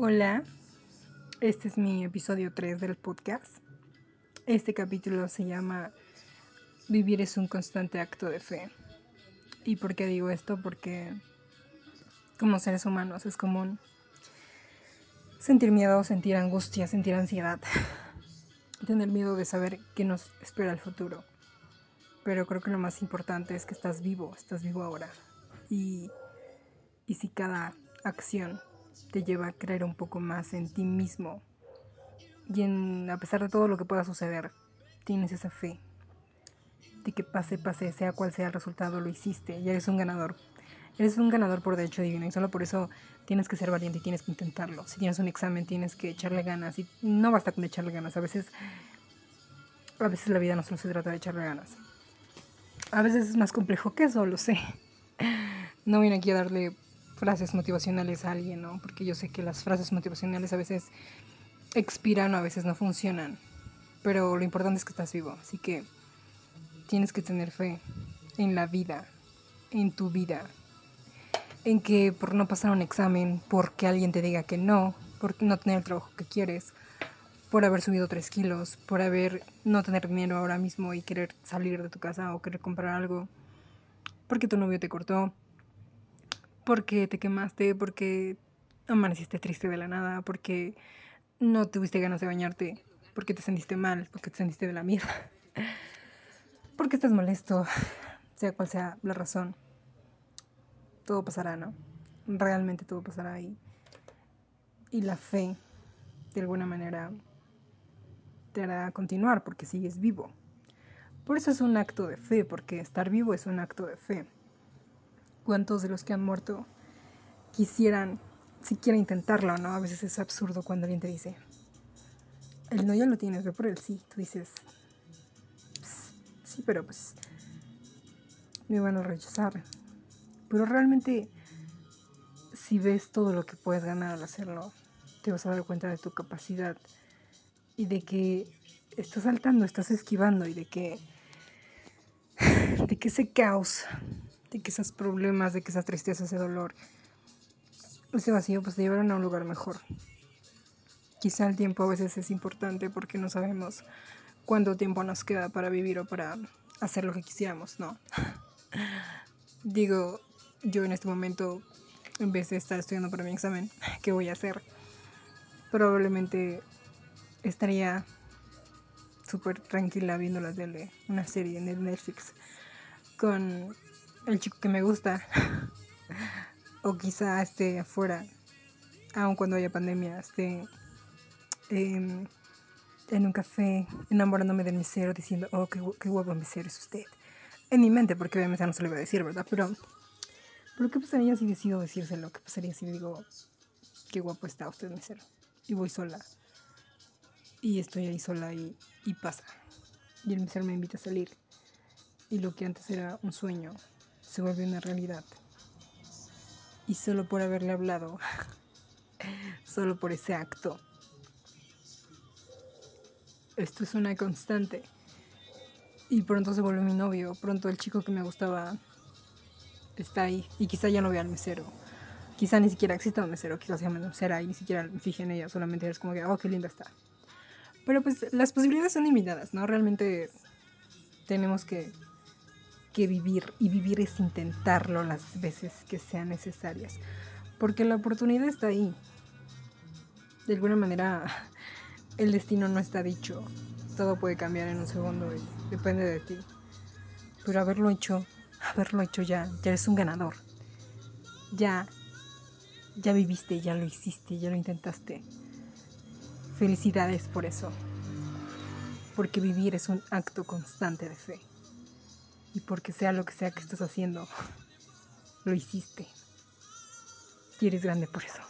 Hola, este es mi episodio 3 del podcast. Este capítulo se llama Vivir es un constante acto de fe. ¿Y por qué digo esto? Porque como seres humanos es común sentir miedo, sentir angustia, sentir ansiedad, tener miedo de saber qué nos espera el futuro. Pero creo que lo más importante es que estás vivo, estás vivo ahora. Y, y si cada acción te lleva a creer un poco más en ti mismo y en, a pesar de todo lo que pueda suceder, tienes esa fe de que pase, pase, sea cual sea el resultado, lo hiciste y eres un ganador. Eres un ganador por derecho divino y solo por eso tienes que ser valiente y tienes que intentarlo. Si tienes un examen, tienes que echarle ganas y no basta con echarle ganas. A veces, a veces la vida no solo se trata de echarle ganas. A veces es más complejo que eso, lo sé. No vine aquí a darle frases motivacionales a alguien, ¿no? Porque yo sé que las frases motivacionales a veces expiran o a veces no funcionan. Pero lo importante es que estás vivo. Así que tienes que tener fe en la vida, en tu vida. En que por no pasar un examen, porque alguien te diga que no, por no tener el trabajo que quieres, por haber subido tres kilos, por haber no tener dinero ahora mismo y querer salir de tu casa o querer comprar algo, porque tu novio te cortó, porque te quemaste, porque amaneciste triste de la nada, porque no tuviste ganas de bañarte, porque te sentiste mal, porque te sentiste de la mierda, porque estás molesto, sea cual sea la razón. Todo pasará, ¿no? Realmente todo pasará y, y la fe, de alguna manera, te hará continuar porque sigues vivo. Por eso es un acto de fe, porque estar vivo es un acto de fe cuántos de los que han muerto quisieran siquiera intentarlo, ¿no? A veces es absurdo cuando alguien te dice, el no ya lo tienes, ve por el sí. Tú dices, sí, pero pues me van a rechazar. Pero realmente, si ves todo lo que puedes ganar al hacerlo, te vas a dar cuenta de tu capacidad y de que estás saltando, estás esquivando y de que, de que ese caos de que esos problemas, de que esa tristeza, ese dolor, ese vacío, pues te llevaron a un lugar mejor. Quizá el tiempo a veces es importante porque no sabemos cuánto tiempo nos queda para vivir o para hacer lo que quisiéramos, ¿no? Digo, yo en este momento, en vez de estar estudiando para mi examen, ¿qué voy a hacer? Probablemente estaría súper tranquila viendo la tele, una serie en Netflix, con el chico que me gusta. o quizá esté afuera, aun cuando haya pandemia, esté em, en un café enamorándome del mesero diciendo, oh, qué, qué guapo mesero es usted. En mi mente, porque obviamente no se lo iba a decir, ¿verdad? Pero, pero ¿qué pasaría si decido decírselo? ¿Qué pasaría si digo, qué guapo está usted mesero? Y voy sola. Y estoy ahí sola y, pasa. Y el mesero me invita a salir. Y lo que antes era un sueño se vuelve una realidad. Y solo por haberle hablado, solo por ese acto, esto es una constante. Y pronto se vuelve mi novio, pronto el chico que me gustaba está ahí. Y quizá ya no vea al mesero. Quizá ni siquiera exista un mesero, quizás sea mesera y ni siquiera me fije en ella, solamente es como que, oh, qué linda está. Pero pues las posibilidades son limitadas, ¿no? Realmente tenemos que que vivir y vivir es intentarlo las veces que sean necesarias, porque la oportunidad está ahí. De alguna manera, el destino no está dicho, todo puede cambiar en un segundo y depende de ti. Pero haberlo hecho, haberlo hecho ya, ya eres un ganador. Ya, ya viviste, ya lo hiciste, ya lo intentaste. Felicidades por eso. Porque vivir es un acto constante de fe y porque sea lo que sea que estás haciendo, lo hiciste. Y eres grande por eso.